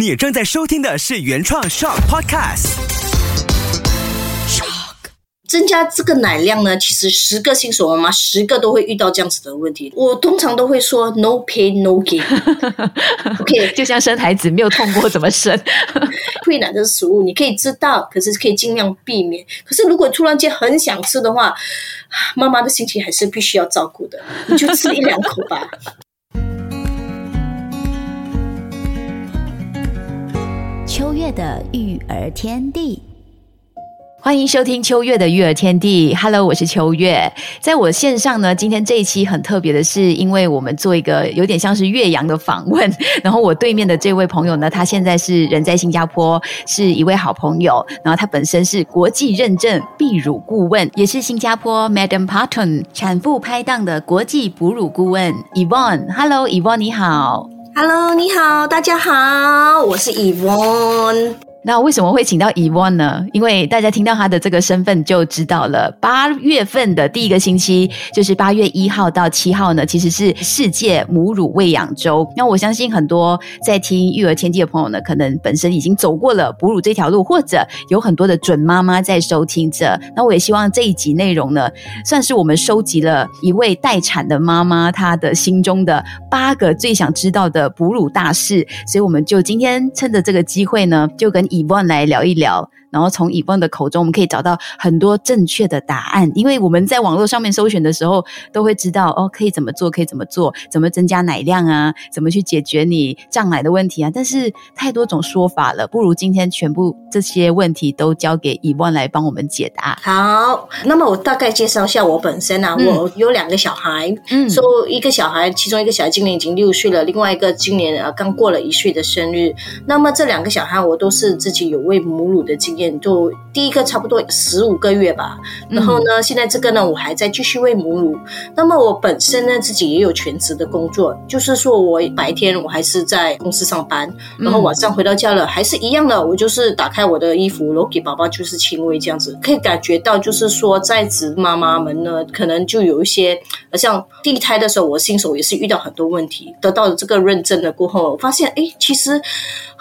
你正在收听的是原创 Shock Podcast。Shock 增加这个奶量呢，其实十个新手妈妈十个都会遇到这样子的问题。我通常都会说 no pain no gain。OK，就像生孩子没有痛过怎么生？喂奶的食物你可以知道，可是可以尽量避免。可是如果突然间很想吃的话，妈妈的心情还是必须要照顾的，你就吃一两口吧。秋月的育儿天地。欢迎收听秋月的育儿天地。Hello，我是秋月。在我线上呢，今天这一期很特别的是，因为我们做一个有点像是岳阳的访问。然后我对面的这位朋友呢，他现在是人在新加坡，是一位好朋友。然后他本身是国际认证泌乳顾问，也是新加坡 Madam Parton 产妇拍档的国际哺乳顾问 Yvonne。Hello，Yvonne，你好。Hello，你好，大家好，我是 Evon。那为什么会请到伊娃呢？因为大家听到他的这个身份就知道了。八月份的第一个星期，就是八月一号到七号呢，其实是世界母乳喂养周。那我相信很多在听育儿天地的朋友呢，可能本身已经走过了哺乳这条路，或者有很多的准妈妈在收听着。那我也希望这一集内容呢，算是我们收集了一位待产的妈妈她的心中的八个最想知道的哺乳大事。所以我们就今天趁着这个机会呢，就跟以望来聊一聊。然后从以峰的口中，我们可以找到很多正确的答案，因为我们在网络上面搜寻的时候，都会知道哦，可以怎么做，可以怎么做，怎么增加奶量啊，怎么去解决你胀奶的问题啊。但是太多种说法了，不如今天全部这些问题都交给以望来帮我们解答。好，那么我大概介绍一下我本身啊，我有两个小孩，嗯，说一个小孩，其中一个小孩今年已经六岁了，另外一个今年啊刚过了一岁的生日。那么这两个小孩，我都是自己有喂母乳的经验。就第一个差不多十五个月吧，然后呢，现在这个呢，我还在继续喂母乳。那么我本身呢，自己也有全职的工作，就是说我白天我还是在公司上班，然后晚上回到家了，还是一样的，我就是打开我的衣服，然后给宝宝就是亲喂这样子。可以感觉到，就是说在职妈妈们呢，可能就有一些，像第一胎的时候，我新手也是遇到很多问题，得到了这个认证了过后，发现哎，其实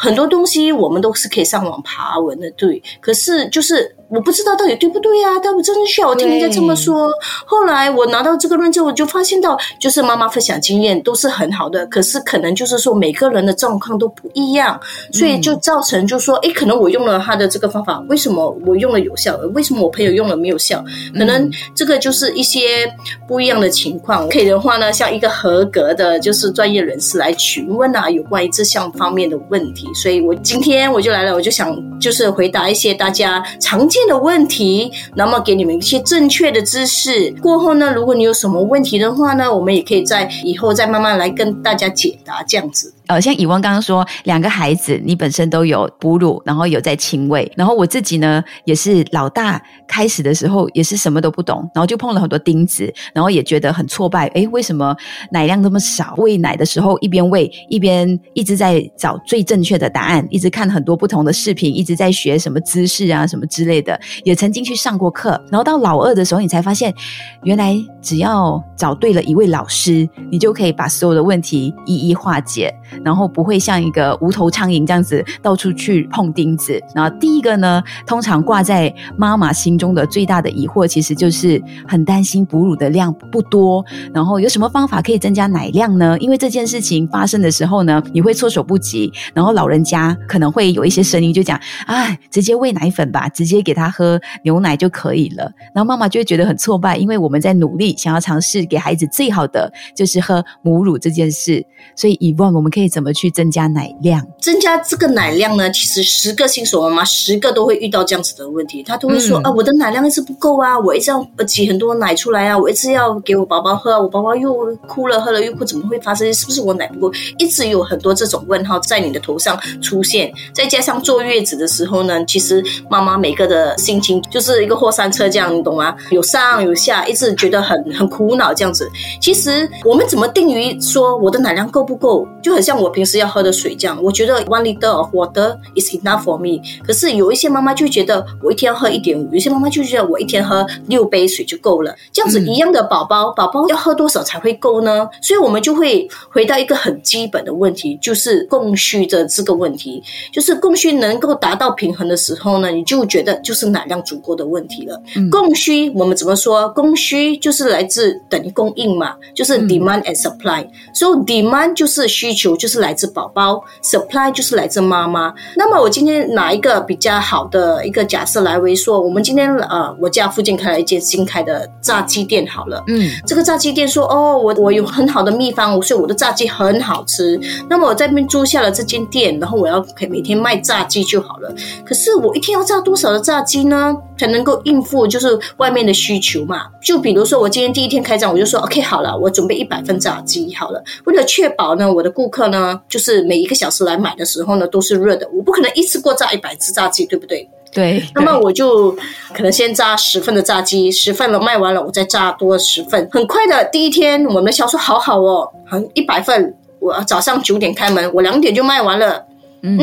很多东西我们都是可以上网爬文的，对。可是，就是我不知道到底对不对呀？但我真的需要我听人家这么说。后来我拿到这个论证，我就发现到，就是妈妈分享经验都是很好的。可是，可能就是说每个人的状况都不一样，所以就造成就说，哎，可能我用了他的这个方法，为什么我用了有效？为什么我朋友用了没有效？可能这个就是一些不一样的情况。可以的话呢，像一个合格的，就是专业人士来询问啊，有关于这项方面的问题。所以我今天我就来了，我就想就是回答一些。大家常见的问题，那么给你们一些正确的知识。过后呢，如果你有什么问题的话呢，我们也可以在以后再慢慢来跟大家解答这样子。呃，像以汪刚刚说，两个孩子你本身都有哺乳，然后有在亲喂，然后我自己呢也是老大，开始的时候也是什么都不懂，然后就碰了很多钉子，然后也觉得很挫败。诶，为什么奶量那么少？喂奶的时候一边喂一边一直在找最正确的答案，一直看很多不同的视频，一直在学什么姿势啊什么之类的，也曾经去上过课。然后到老二的时候，你才发现，原来只要找对了一位老师，你就可以把所有的问题一一化解。然后不会像一个无头苍蝇这样子到处去碰钉子。然后第一个呢，通常挂在妈妈心中的最大的疑惑，其实就是很担心哺乳的量不多。然后有什么方法可以增加奶量呢？因为这件事情发生的时候呢，你会措手不及。然后老人家可能会有一些声音就讲：“哎，直接喂奶粉吧，直接给他喝牛奶就可以了。”然后妈妈就会觉得很挫败，因为我们在努力想要尝试给孩子最好的，就是喝母乳这件事。所以以往我们可以。怎么去增加奶量？增加这个奶量呢？其实十个新手妈妈十个都会遇到这样子的问题，她都会说啊，我的奶量一直不够啊，我一直要挤很多奶出来啊，我一直要给我宝宝喝，我宝宝又哭了，喝了又哭，怎么会发生？是不是我奶不够？一直有很多这种问号在你的头上出现，再加上坐月子的时候呢，其实妈妈每个的心情就是一个过山车这样，你懂吗？有上有下，一直觉得很很苦恼这样子。其实我们怎么定于说我的奶量够不够？就很像。像我平时要喝的水这样，我觉得 one liter of water is enough for me。可是有一些妈妈就觉得我一天要喝一点五，有些妈妈就觉得我一天喝六杯水就够了。这样子一样的宝宝，宝宝要喝多少才会够呢？所以我们就会回到一个很基本的问题，就是供需的这个问题，就是供需能够达到平衡的时候呢，你就觉得就是奶量足够的问题了。供需我们怎么说？供需就是来自等于供应嘛，就是 demand and supply。所以 demand 就是需求，就是来自宝宝；supply 就是来自妈妈。那么我今天拿一个比较好的一个假设来为说，我们今天呃，我家附近开了一间新开的炸鸡店，好了，嗯，这个炸鸡店说哦，我我有很好的秘方，所以我的炸鸡很好吃。那么我在那边租下了这间店，然后我要可以每天卖炸鸡就好了。可是我一天要炸多少的炸鸡呢？才能够应付就是外面的需求嘛？就比如说我今天第一天开张，我就说 OK 好了，我准备一百份炸鸡好了。为了确保呢，我的顾客呢，就是每一个小时来买的时候呢，都是热的。我不可能一次过炸一百只炸鸡，对不对？对。那么我就可能先炸十份的炸鸡，十份了卖完了，我再炸多十份。很快的，第一天我们的销售好好哦，很一百份。我早上九点开门，我两点就卖完了。嗯，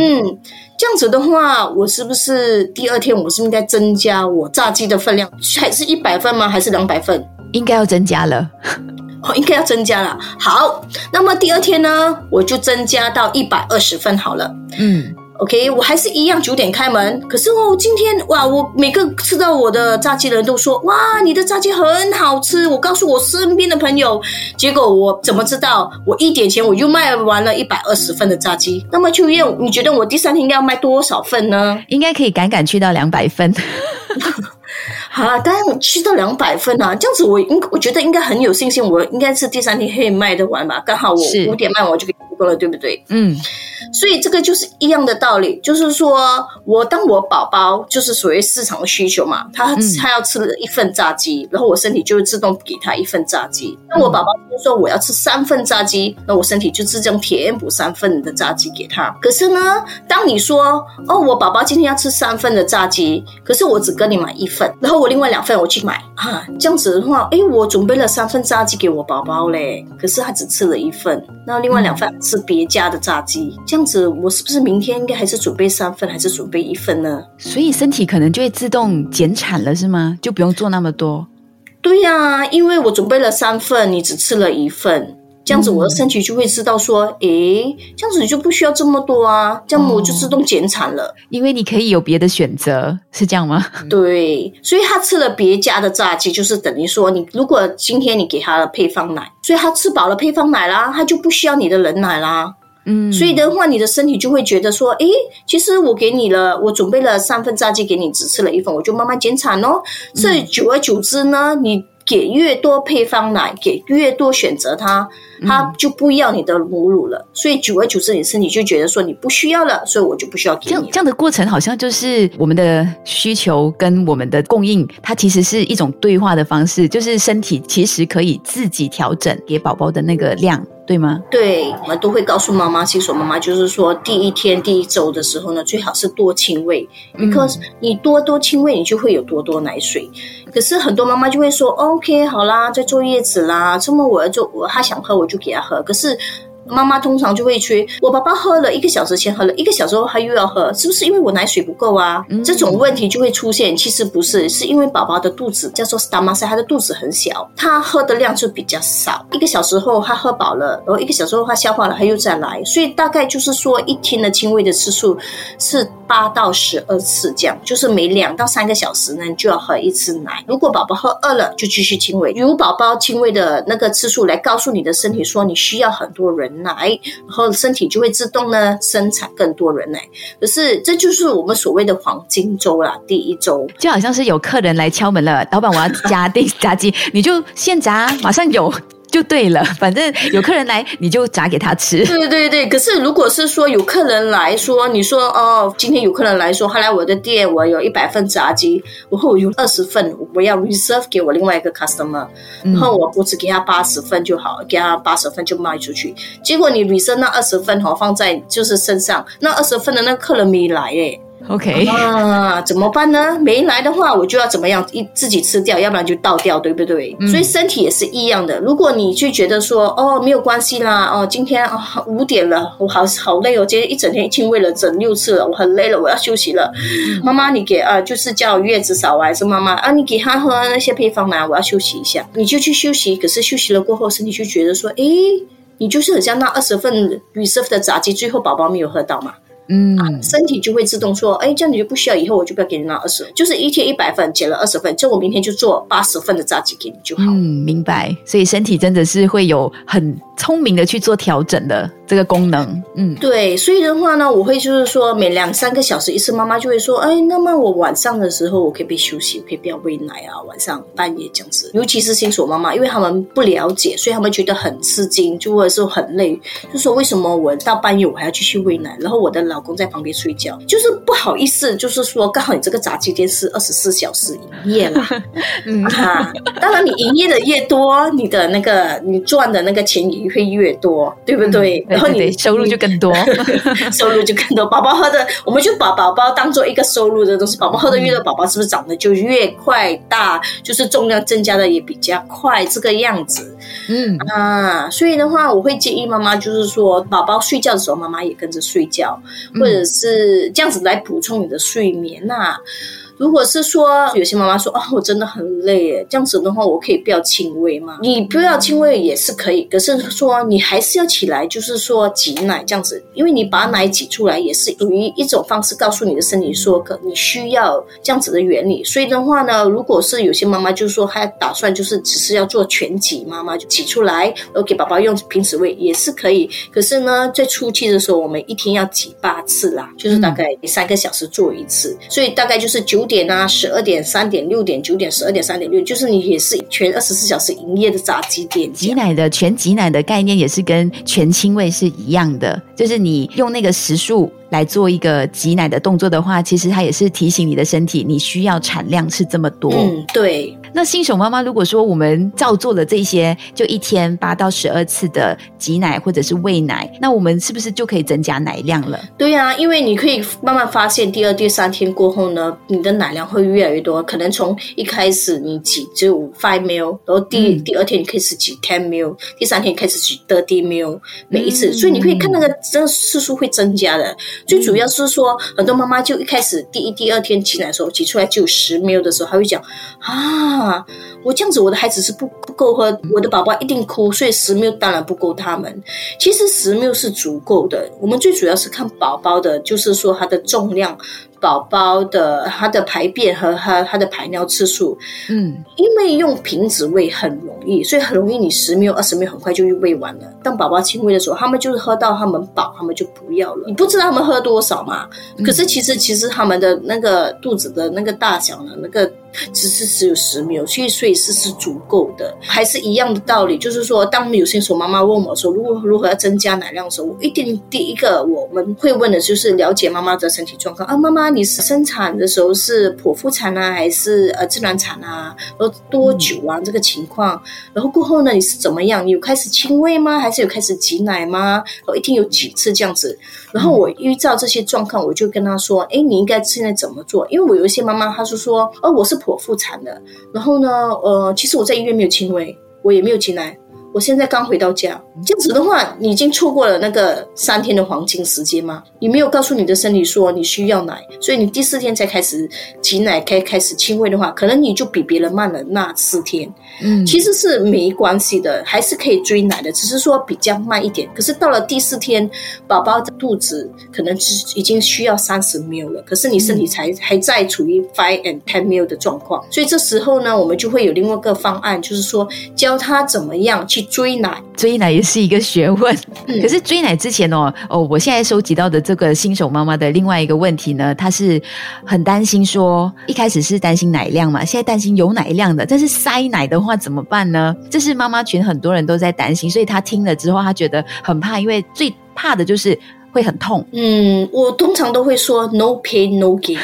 这样子的话，我是不是第二天我是应该增加我炸鸡的分量？还是一百份吗？还是两百份？应该要增加了。哦，应该要增加了。好，那么第二天呢，我就增加到一百二十份好了。嗯，OK，我还是一样九点开门。可是哦，今天哇，我每个吃到我的炸鸡的人都说哇，你的炸鸡很好吃。我告诉我身边的朋友，结果我怎么知道？我一点前我就卖完了一百二十份的炸鸡。那么秋叶，你觉得我第三天要卖多少份呢？应该可以赶赶去到两百份。啊，当然去到两百份啊，这样子我应我觉得应该很有信心，我应该是第三天可以卖得完吧？刚好我五点卖我就给够了，对不对？嗯，所以这个就是一样的道理，就是说我当我宝宝就是属于市场的需求嘛，他他要吃一份炸鸡，然后我身体就会自动给他一份炸鸡。那我宝宝说我要吃三份炸鸡，那我身体就自动填补三份的炸鸡给他。可是呢，当你说哦，我宝宝今天要吃三份的炸鸡，可是我只跟你买一份，然后我。另外两份我去买啊，这样子的话，哎，我准备了三份炸鸡给我宝宝嘞，可是他只吃了一份，那另外两份是别家的炸鸡，这样子我是不是明天应该还是准备三份，还是准备一份呢？所以身体可能就会自动减产了，是吗？就不用做那么多？对呀，因为我准备了三份，你只吃了一份。这样子，我的身体就会知道说，诶，这样子你就不需要这么多啊，这样我就自动减产了。因为你可以有别的选择，是这样吗？对，所以他吃了别家的炸鸡，就是等于说，你如果今天你给他了配方奶，所以他吃饱了配方奶啦，他就不需要你的人奶啦。嗯，所以的话，你的身体就会觉得说，诶，其实我给你了，我准备了三份炸鸡给你，只吃了一份，我就慢慢减产哦。所以久而久之呢，你。给越多配方奶，给越多选择，它，它就不要你的母乳了。所以久而久之，你身体就觉得说你不需要了，所以我就不需要给你。这样这样的过程，好像就是我们的需求跟我们的供应，它其实是一种对话的方式，就是身体其实可以自己调整给宝宝的那个量。对吗？对，我们都会告诉妈妈，新手妈妈就是说，第一天、第一周的时候呢，最好是多亲喂，because 你多多亲喂，你就会有多多奶水。可是很多妈妈就会说，OK，好啦，在坐月子啦，这么我要做，我他想喝我就给他喝。可是。妈妈通常就会催我宝宝喝了一个小时前喝了一个小时后他又要喝，是不是因为我奶水不够啊？这种问题就会出现。其实不是，是因为宝宝的肚子叫做 stomach，他的肚子很小，他喝的量就比较少。一个小时后他喝饱了，然后一个小时后他消化了，他又再来，所以大概就是说一天的轻微的次数是八到十二次这样，就是每两到三个小时呢就要喝一次奶。如果宝宝喝饿了，就继续亲喂。如宝宝亲喂的那个次数来告诉你的身体说你需要很多人。奶，然后身体就会自动呢生产更多人奶。可是这就是我们所谓的黄金周啦，第一周就好像是有客人来敲门了，老板我要加订炸鸡，你就现炸，马上有。就对了，反正有客人来，你就炸给他吃。对对对，可是如果是说有客人来说，你说哦，今天有客人来说，他来我的店，我有一百份炸鸡，然后我有二十份，我要 reserve 给我另外一个 customer，然后我我只给他八十份就好，给他八十份就卖出去。结果你 reserve 那二十份哈放在就是身上，那二十份的那客人没来诶。OK 啊，怎么办呢？没来的话，我就要怎么样一自己吃掉，要不然就倒掉，对不对？所以身体也是一样的。如果你就觉得说哦没有关系啦，哦今天哦五点了，我好好累哦，今天一整天已经喂了整六次了，我很累了，我要休息了。妈妈，你给啊，就是叫月子嫂还是妈妈啊？你给他喝那些配方奶，我要休息一下，你就去休息。可是休息了过后，身体就觉得说，诶，你就是很像那二十份 reserve 的炸鸡，最后宝宝没有喝到嘛。嗯，身体就会自动说，哎，这样你就不需要，以后我就不要给你拿二十，就是一天一百份，减了二十份，这我明天就做八十份的炸鸡给你就好。嗯，明白。所以身体真的是会有很聪明的去做调整的。这个功能，嗯，对，所以的话呢，我会就是说每两三个小时一次，妈妈就会说，哎，那么我晚上的时候我可以不休息，可以不要喂奶啊，晚上半夜这样子。尤其是新手妈妈，因为他们不了解，所以他们觉得很吃惊，就或者是很累，就说为什么我到半夜我还要继续喂奶，然后我的老公在旁边睡觉，就是不好意思，就是说刚好你这个炸鸡店是二十四小时营业啦，嗯哈，当然你营业的越多，你的那个你赚的那个钱也会越多，对不对？然后你收入就更多，收入就更多。宝宝喝的，我们就把宝宝当做一个收入的东西。宝宝喝的越多，宝宝是不是长得就越快大？就是重量增加的也比较快，这个样子。嗯啊，所以的话，我会建议妈妈，就是说，宝宝睡觉的时候，妈妈也跟着睡觉，或者是这样子来补充你的睡眠呐。如果是说有些妈妈说啊，我真的很累，这样子的话，我可以不要轻微吗？你不要轻微也是可以，可是说你还是要起来，就是说挤奶这样子，因为你把奶挤出来也是属于一种方式，告诉你的身体说，可你需要这样子的原理。所以的话呢，如果是有些妈妈就是说还打算就是只是要做全挤，妈妈就挤出来，然后给宝宝用平时喂也是可以。可是呢，在初期的时候，我们一天要挤八次啦，就是大概三个小时做一次，所以大概就是九。点啊，十二点、三点、六点、九点、十二点、三点、六，就是你也是全二十四小时营业的炸鸡店。挤奶的全挤奶的概念也是跟全亲喂是一样的，就是你用那个时数。来做一个挤奶的动作的话，其实它也是提醒你的身体，你需要产量是这么多。嗯，对。那新手妈妈如果说我们照做了这些，就一天八到十二次的挤奶或者是喂奶，那我们是不是就可以增加奶量了？对呀，因为你可以慢慢发现，第二、第三天过后呢，你的奶量会越来越多。可能从一开始你挤只有 five ml，然后第第二天你开始挤 ten ml，第三天开始挤 thirty ml，每一次，所以你可以看那个真的次数会增加的。最主要是说，很多妈妈就一开始第一、第二天挤奶的时候挤出来就有十 ml 的时候，她会讲啊，我这样子我的孩子是不不够喝，我的宝宝一定哭，所以十 ml 当然不够他们。其实十 ml 是足够的，我们最主要是看宝宝的，就是说他的重量。宝宝的他的排便和他他的排尿次数，嗯，因为用瓶子喂很容易，所以很容易你十秒二十秒很快就喂完了。当宝宝亲喂的时候，他们就是喝到他们饱，他们就不要了。你不知道他们喝多少嘛？可是其实其实他们的那个肚子的那个大小呢，那个只是只有十秒，所以所以是是足够的。还是一样的道理，就是说，当有些时候妈妈问我说，如果如何要增加奶量的时候，我一定第一个我们会问的就是了解妈妈的身体状况啊，妈妈。你是生产的时候是剖腹产啊，还是呃自然产啊？然后多久啊？这个情况，然后过后呢？你是怎么样？你有开始亲喂吗？还是有开始挤奶吗？我一天有几次这样子？然后我依照这些状况，我就跟她说：“哎，你应该现在怎么做？”因为我有一些妈妈，她是说：“哦，我是剖腹产的，然后呢，呃，其实我在医院没有轻微，我也没有进来。”我现在刚回到家，这样子的话，你已经错过了那个三天的黄金时间吗？你没有告诉你的身体说你需要奶，所以你第四天才开始挤奶，开开始亲喂的话，可能你就比别人慢了那四天。嗯，其实是没关系的，还是可以追奶的，只是说比较慢一点。可是到了第四天，宝宝的肚子可能是已经需要三十 ml 了，可是你身体才还在处于 five and ten ml 的状况，所以这时候呢，我们就会有另外一个方案，就是说教他怎么样去。追奶，追奶也是一个学问。可是追奶之前哦，哦，我现在收集到的这个新手妈妈的另外一个问题呢，她是很担心说，一开始是担心奶量嘛，现在担心有奶量的，但是塞奶的话怎么办呢？这是妈妈群很多人都在担心，所以她听了之后，她觉得很怕，因为最怕的就是。会很痛？嗯，我通常都会说 no pain no gain。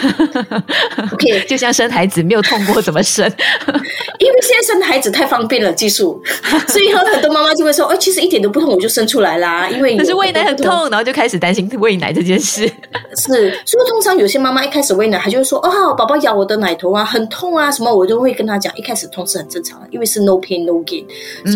OK，就像生孩子没有痛过怎么生？因为现在生孩子太方便了，技术，所以很多妈妈就会说，哦，其实一点都不痛，我就生出来啦。因为可是喂奶很痛，然后就开始担心喂奶这件事。是，所以通常有些妈妈一开始喂奶，她就会说，哦，宝宝咬我的奶头啊，很痛啊，什么我都会跟她讲，一开始痛是很正常的，因为是 no pain no gain，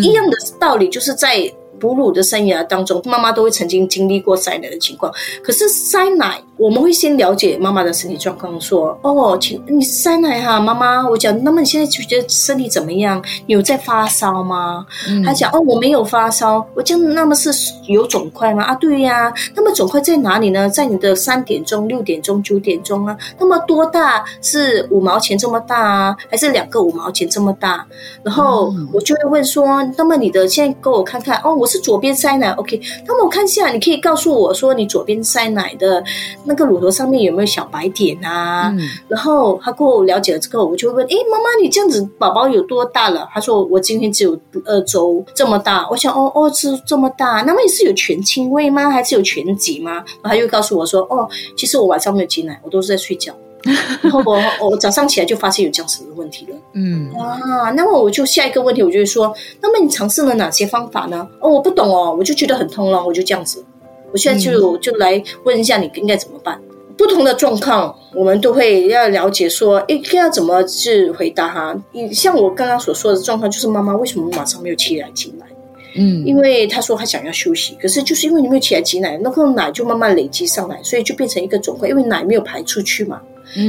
一样的道理，就是在。哺乳的生涯当中，妈妈都会曾经经历过塞奶的情况。可是塞奶，我们会先了解妈妈的身体状况，说：“哦，请你塞奶哈，妈妈。”我讲：“那么你现在就觉得身体怎么样？你有在发烧吗？”他讲：“哦，我没有发烧。”我讲：“那么是有肿块吗？”啊，对呀。那么肿块在哪里呢？在你的三点钟、六点钟、九点钟啊。那么多大？是五毛钱这么大啊，还是两个五毛钱这么大？然后我就会问说：“那么你的现在给我看看哦，我。”是左边塞奶，OK。那么我看一下，你可以告诉我说，你左边塞奶的那个乳头上面有没有小白点啊？然后他跟我了解了之后，我就会问：哎，妈妈，你这样子宝宝有多大了？他说：我今天只有二周这么大。我想：哦哦，是这么大。那么你是有全亲喂吗？还是有全挤吗？然后他又告诉我说：哦，其实我晚上没有挤奶，我都是在睡觉。然后我我早上起来就发现有这样子的问题了。嗯啊，那么我就下一个问题，我就会说，那么你尝试了哪些方法呢？哦，我不懂哦，我就觉得很痛了，我就这样子。我现在就就来问一下你应该怎么办？不同的状况，我们都会要了解说，应该要怎么去回答哈？你像我刚刚所说的状况，就是妈妈为什么马上没有起来挤奶？嗯，因为她说她想要休息，可是就是因为你没有起来挤奶，那个奶就慢慢累积上来，所以就变成一个肿块，因为奶没有排出去嘛。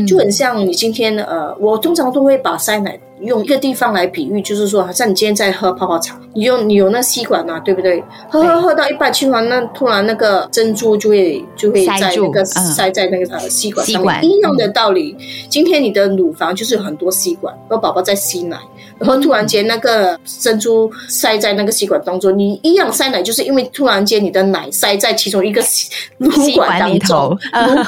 就很像你今天呃，我通常都会把塞奶用一个地方来比喻，就是说，好像你今天在喝泡泡茶，你用你有那吸管嘛，对不对？喝喝喝到一半，突然那突然那个珍珠就会就会在那个塞在那个呃吸管上面，一样的道理。今天你的乳房就是有很多吸管，然后宝宝在吸奶。然后突然间那个珍珠塞在那个吸管当中，你一样塞奶，就是因为突然间你的奶塞在其中一个 乳管里头，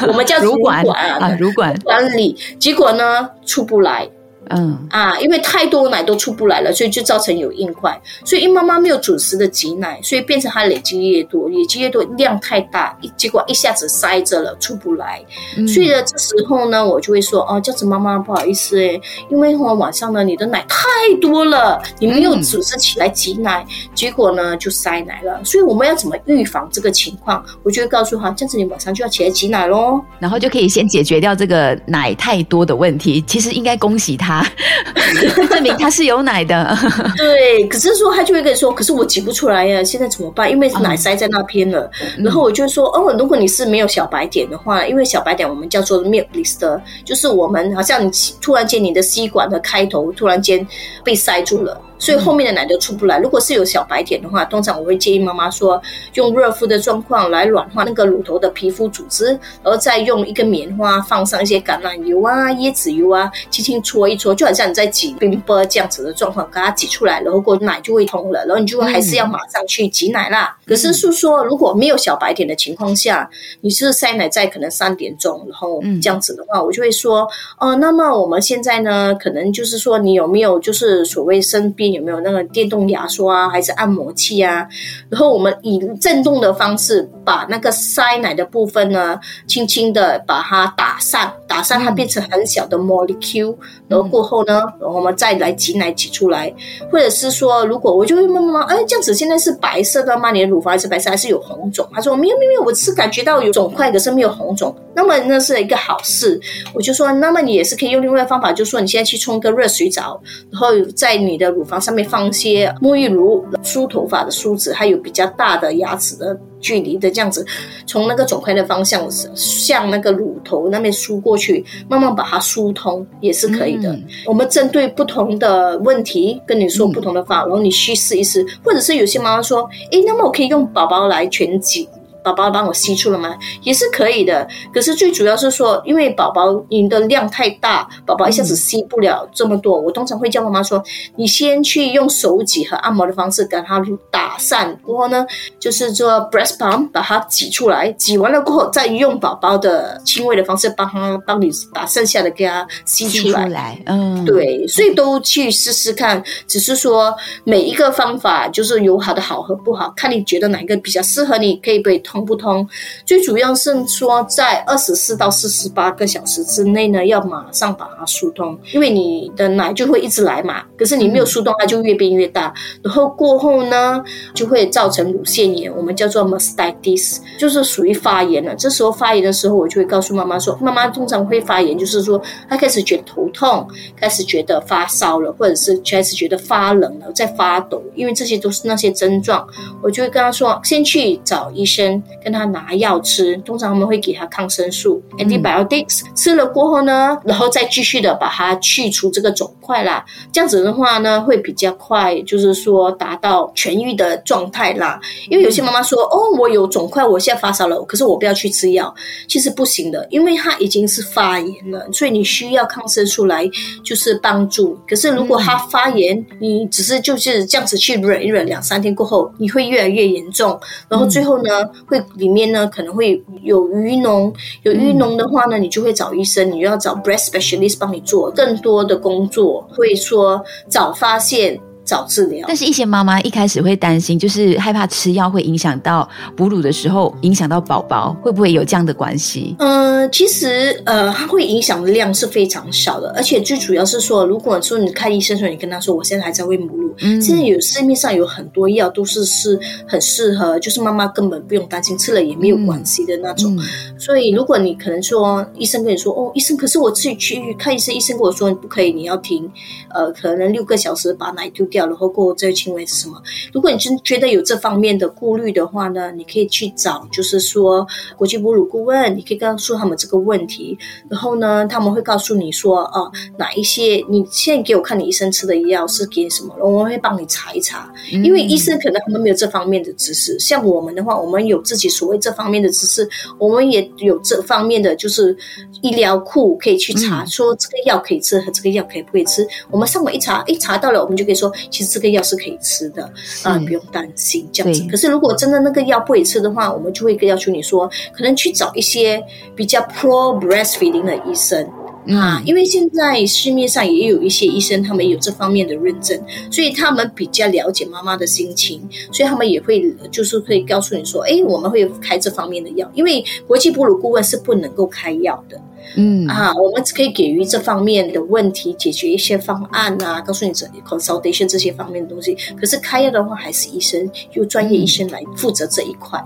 我们叫 乳管啊，乳管管理，结果呢出不来。嗯啊，因为太多奶都出不来了，所以就造成有硬块。所以因妈妈没有准时的挤奶，所以变成它累积越多，累积越多量太大，一结果一下子塞着了，出不来。所以呢，这时候呢，我就会说哦，这样子妈妈不好意思哎，因为晚上呢你的奶太多了，你没有准时起来挤奶，结果呢就塞奶了。所以我们要怎么预防这个情况？我就会告诉他，这样子你晚上就要起来挤奶喽，然后就可以先解决掉这个奶太多的问题。其实应该恭喜他。证明它是有奶的，对。可是说他就会跟你说，可是我挤不出来呀，现在怎么办？因为奶塞在那边了。然后我就说，哦，如果你是没有小白点的话，因为小白点我们叫做 milk blister，就是我们好像你突然间你的吸管的开头突然间被塞住了。所以后面的奶都出不来。如果是有小白点的话，通常我会建议妈妈说，用热敷的状况来软化那个乳头的皮肤组织，然后再用一个棉花放上一些橄榄油啊、椰子油啊，轻轻搓一搓，就好像你在挤冰波这样子的状况，给它挤出来，然后过奶就会通了，然后你就还是要马上去挤奶啦。可是是说，如果没有小白点的情况下，你是塞奶在可能三点钟，然后这样子的话，我就会说，哦，那么我们现在呢，可能就是说你有没有就是所谓生病。有没有那个电动牙刷啊，还是按摩器啊？然后我们以震动的方式把那个塞奶的部分呢，轻轻的把它打散，打散它变成很小的 molecule。然后过后呢，我们再来挤奶挤出来，或者是说，如果我就会问妈妈，哎，这样子现在是白色的吗？你的乳房还是白色，还是有红肿？他说没有没有没有，我是感觉到有肿块，可是没有红肿。那么那是一个好事。我就说，那么你也是可以用另外的方法，就是说你现在去冲个热水澡，然后在你的乳房上面放一些沐浴乳、梳头发的梳子，还有比较大的牙齿的距离的这样子，从那个肿块的方向向那个乳头那边梳过去，慢慢把它疏通也是可以的。我们针对不同的问题跟你说不同的话，然后你去试一试，或者是有些妈妈说，诶，那么我可以用宝宝来全挤。宝宝帮我吸出了吗？也是可以的。可是最主要是说，因为宝宝你的量太大，宝宝一下子吸不了这么多。我通常会叫妈妈说，你先去用手挤和按摩的方式给它打散，过后呢，就是做 breast pump 把它挤出来，挤完了过后再用宝宝的轻微的方式帮他帮你把剩下的给它吸出来。嗯，对，所以都去试试看。只是说每一个方法就是有好的好和不好，看你觉得哪一个比较适合你，可以被通。不通。最主要是说，在二十四到四十八个小时之内呢，要马上把它疏通，因为你的奶就会一直来嘛。可是你没有疏通，它就越变越大。然后过后呢，就会造成乳腺炎，我们叫做 mastitis，就是属于发炎了。这时候发炎的时候，我就会告诉妈妈说，妈妈通常会发炎，就是说她开始觉得头痛，开始觉得发烧了，或者是开始觉得发冷了，在发抖，因为这些都是那些症状。我就会跟她说，先去找医生，跟他拿药吃。通常我们会给他抗生素 （antibiotics），吃了过后呢，然后再继续的把它去除这个肿块啦。这样子的话呢，会比较快，就是说达到痊愈的状态啦。因为有些妈妈说，哦，我有肿块，我现在发烧了，可是我不要去吃药，其实不行的，因为它已经是发炎了，所以你需要抗生素来就是帮助。可是如果它发炎，你只是就是这样子去忍一忍，两三天过后，你会越来越严重，然后最后呢，会里面呢可能会有鱼脓，有鱼脓的话呢，你就会找医生，你就要找 breast specialist 帮你做更多的工作，会说早发现。早治疗，但是一些妈妈一开始会担心，就是害怕吃药会影响到哺乳的时候，影响到宝宝，会不会有这样的关系？嗯，其实呃，它会影响的量是非常少的，而且最主要是说，如果说你看医生说，你跟他说我现在还在喂母乳，现在有市面上有很多药都是是很适合，就是妈妈根本不用担心吃了也没有关系的那种。所以如果你可能说医生跟你说哦，医生，可是我自己去看医生，医生跟我说你不可以，你要停，呃，可能六个小时把奶丢掉。然后过后再轻微是什么？如果你真觉得有这方面的顾虑的话呢，你可以去找，就是说国际哺乳顾问，你可以告诉他们这个问题。然后呢，他们会告诉你说，哦，哪一些你现在给我看你医生吃的药是给什么？我们会帮你查一查，因为医生可能他们没有这方面的知识。像我们的话，我们有自己所谓这方面的知识，我们也有这方面的就是医疗库可以去查，说这个药可以吃和这个药可以不可以吃。我们上网一查，一查到了，我们就可以说。其实这个药是可以吃的啊，不用担心这样子。可是如果真的那个药不可以吃的话，我们就会要求你说，可能去找一些比较 pro breastfeeding 的医生啊，因为现在市面上也有一些医生，他们有这方面的认证，所以他们比较了解妈妈的心情，所以他们也会就是会告诉你说，哎，我们会开这方面的药，因为国际哺乳顾问是不能够开药的。嗯啊，我们可以给予这方面的问题解决一些方案啊，告诉你这 consultation 这些方面的东西。可是开药的话，还是医生由专业医生来负责这一块。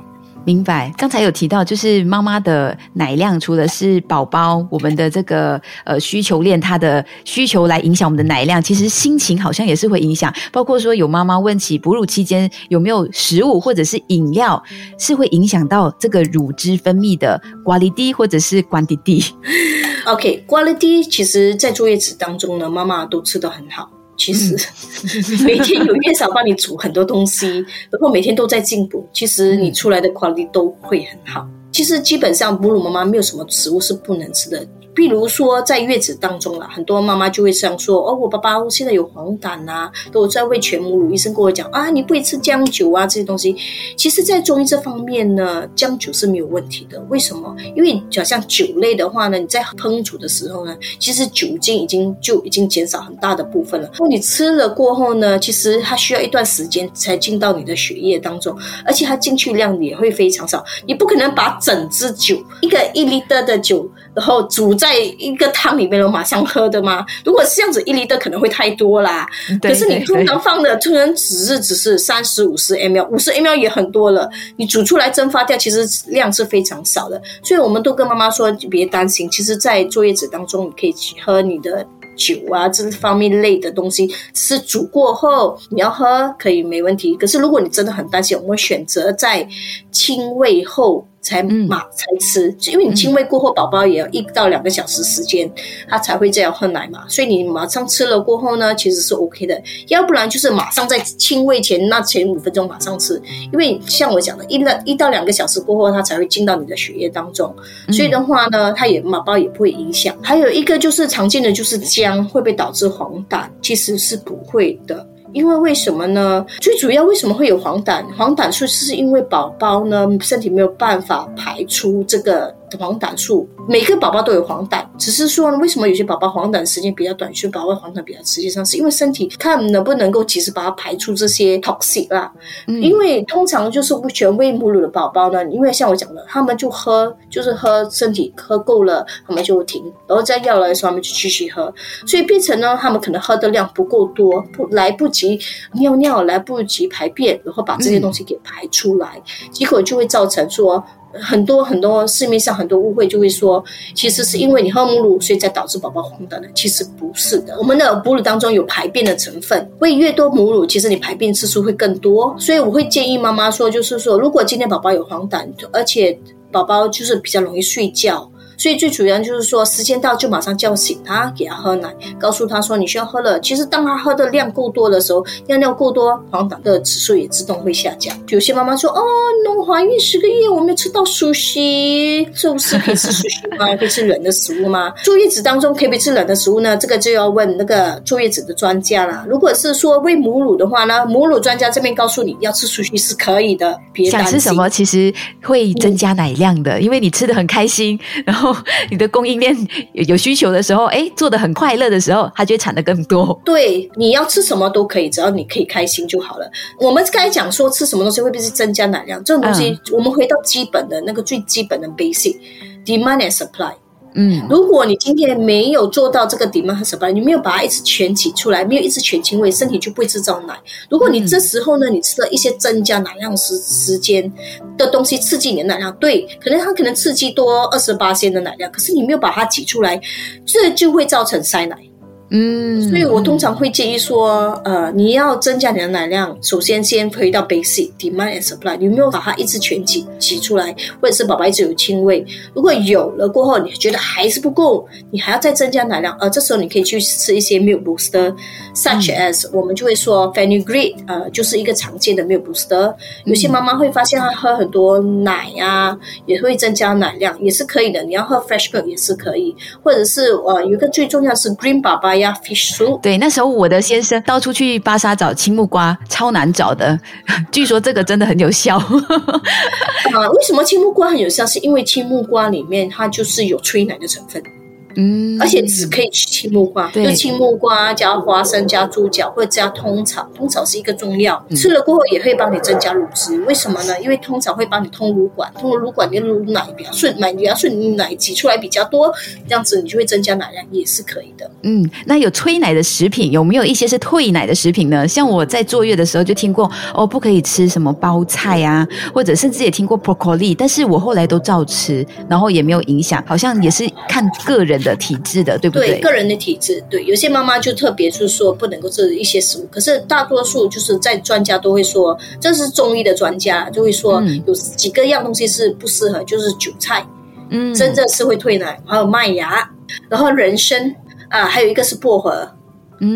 明白，刚才有提到，就是妈妈的奶量，除了是宝宝我们的这个呃需求链，它的需求来影响我们的奶量，其实心情好像也是会影响。包括说有妈妈问起哺乳期间有没有食物或者是饮料是会影响到这个乳汁分泌的 quality 或者是 quantity。OK，quality 其实在坐月子当中呢，妈妈都吃的很好。其实 每天有月嫂帮你煮很多东西，然后每天都在进步。其实你出来的 quality 都会很好。其实基本上哺乳妈妈没有什么食物是不能吃的。比如说，在月子当中了，很多妈妈就会这样说：“哦，我爸爸现在有黄疸呐，都在喂全母乳。医生跟我讲啊，你不会吃姜酒啊这些东西。”其实，在中医这方面呢，姜酒是没有问题的。为什么？因为好像酒类的话呢，你在烹煮的时候呢，其实酒精已经就已经减少很大的部分了。你吃了过后呢，其实它需要一段时间才进到你的血液当中，而且它进去量也会非常少。你不可能把整支酒一个一厘的的酒，然后煮在一个汤里面，然后马上喝的吗？如果是这样子，一粒的可能会太多啦。可是你通常放的，突然只是只是三十五十 ml，五十 ml 也很多了。你煮出来蒸发掉，其实量是非常少的。所以我们都跟妈妈说，别担心。其实，在坐月子当中，你可以喝你的酒啊，这方面类的东西，是煮过后你要喝可以没问题。可是如果你真的很担心，我们选择在清胃后。才马才吃，因为你亲喂过后，宝宝也要一到两个小时时间，他才会这样喝奶嘛。所以你马上吃了过后呢，其实是 OK 的。要不然就是马上在亲喂前那前五分钟马上吃，因为像我讲的，一到一到两个小时过后，它才会进到你的血液当中。所以的话呢，它也宝宝也不会影响。还有一个就是常见的就是姜会不会导致黄疸？其实是不会的。因为为什么呢？最主要为什么会有黄疸？黄疸素是因为宝宝呢身体没有办法排出这个。黄疸素，每个宝宝都有黄疸，只是说为什么有些宝宝黄疸时间比较短，有些宝宝黄疸比较实际上是因为身体看能不能够及时把它排出这些 toxic 啦。因为通常就是全喂母乳的宝宝呢，因为像我讲的，他们就喝就是喝身体喝够了，他们就停，然后再要来的时候他们就继续喝，所以变成呢，他们可能喝的量不够多，不来不及尿尿，来不及排便，然后把这些东西给排出来，结果就会造成说。很多很多市面上很多误会就会说，其实是因为你喝母乳，所以才导致宝宝黄疸的。其实不是的，我们的哺乳当中有排便的成分，喂越多母乳，其实你排便次数会更多。所以我会建议妈妈说，就是说，如果今天宝宝有黄疸，而且宝宝就是比较容易睡觉。所以最主要就是说，时间到就马上叫醒他，给他喝奶，告诉他说你需要喝了。其实当他喝的量够多的时候，尿尿够多，黄疸的指数也自动会下降。有些妈妈说：“哦，我怀孕十个月，我没有吃到熟悉，寿司可以吃熟悉吗？可以吃冷的食物吗？坐月子当中可以不可以吃冷的食物呢？这个就要问那个坐月子的专家了。如果是说喂母乳的话呢，母乳专家这边告诉你要吃熟悉是可以的，别想吃什么其实会增加奶量的，因为你吃的很开心，然后。你的供应链有需求的时候，哎，做的很快乐的时候，它就会产的更多。对，你要吃什么都可以，只要你可以开心就好了。我们刚才讲说吃什么东西会不会是增加奶量？这种东西，我们回到基本的那个最基本的 basic demand and supply。嗯，如果你今天没有做到这个 demand 和 supply，你没有把它一直全挤出来，没有一直全清胃，身体就不会制造奶。如果你这时候呢，你吃了一些增加奶量时时间的东西，刺激你的奶量，对，可能它可能刺激多二十八天的奶量，可是你没有把它挤出来，这就会造成塞奶。嗯，所以我通常会建议说，呃，你要增加你的奶量，首先先回到 basic demand and supply，你有没有把它一直全挤挤出来，或者是宝宝一直有轻微？如果有了过后，你觉得还是不够，你还要再增加奶量，呃，这时候你可以去吃一些 milk booster，such as 我们就会说 fenugreek，呃，就是一个常见的 milk booster。有些妈妈会发现她喝很多奶啊，也会增加奶量，也是可以的。你要喝 fresh milk 也是可以，或者是呃，有一个最重要是 green 宝宝。呀，fish soup。对，那时候我的先生到处去巴沙找青木瓜，超难找的。据说这个真的很有效。啊，为什么青木瓜很有效？是因为青木瓜里面它就是有催奶的成分。嗯，而且只可以吃青木瓜，就青木瓜加花生加猪脚，或者加通草。通草是一个中药，吃了过后也会帮你增加乳汁。为什么呢？因为通草会帮你通乳管，通了乳管你乳奶比较顺，奶比较顺，奶挤出来比较多，这样子你就会增加奶量，也是可以的。嗯，那有催奶的食品，有没有一些是退奶的食品呢？像我在坐月的时候就听过，哦，不可以吃什么包菜啊，或者甚至也听过 broccoli，但是我后来都照吃，然后也没有影响，好像也是看个人。的体质的，对不对？对个人的体质，对有些妈妈就特别是说不能够吃一些食物，可是大多数就是在专家都会说，这是中医的专家就会说有几个样东西是不适合，就是韭菜，嗯，真正是会退奶，还有麦芽，然后人参啊，还有一个是薄荷。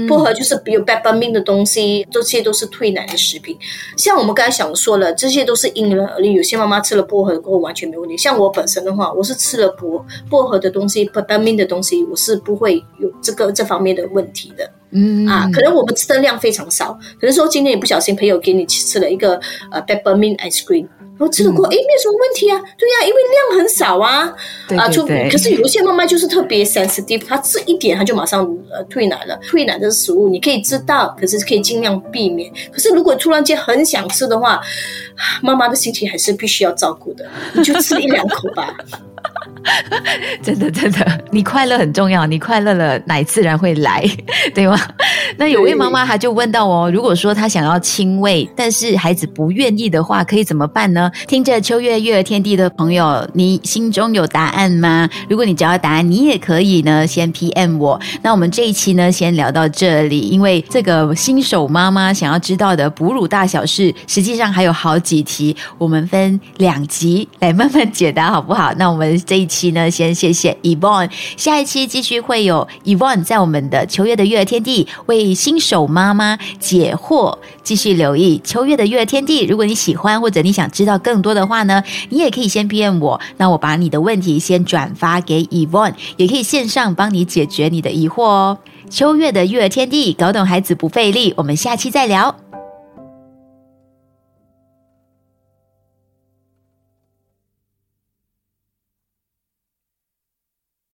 薄荷就是比如 b a b a m i n 的东西，这些都是退奶的食品。像我们刚才想说了，这些都是因人而异。有些妈妈吃了薄荷过后完全没问题。像我本身的话，我是吃了薄薄荷的东西 b a b a m i n 的东西，我是不会有这个这方面的问题的。嗯啊，可能我们吃的量非常少，可能说今天也不小心朋友给你吃了一个呃 peppermint ice cream。然后吃了过，哎，没有什么问题啊。对呀，因为量很少啊。啊，就可是有一些妈妈就是特别 sensitive，她吃一点她就马上呃退奶了。退奶的食物你可以知道，可是可以尽量避免。可是如果突然间很想吃的话，妈妈的心情还是必须要照顾的，你就吃一两口吧。真的，真的，你快乐很重要，你快乐了，奶自然会来，对吗？那有位妈妈她就问到哦，如果说她想要亲喂，但是孩子不愿意的话，可以怎么办呢？听着秋月育儿天地的朋友，你心中有答案吗？如果你找到答案，你也可以呢，先 PM 我。那我们这一期呢，先聊到这里，因为这个新手妈妈想要知道的哺乳大小事，实际上还有好几题，我们分两集来慢慢解答，好不好？那我们这一期呢，先谢谢 Evon，下一期继续会有 Evon 在我们的秋月的育儿天地为新手妈妈解惑，继续留意秋月的育儿天地。如果你喜欢或者你想知道更多的话呢，你也可以先 PM 我，那我把你的问题先转发给 Evon，也可以线上帮你解决你的疑惑哦。秋月的育儿天地，搞懂孩子不费力，我们下期再聊。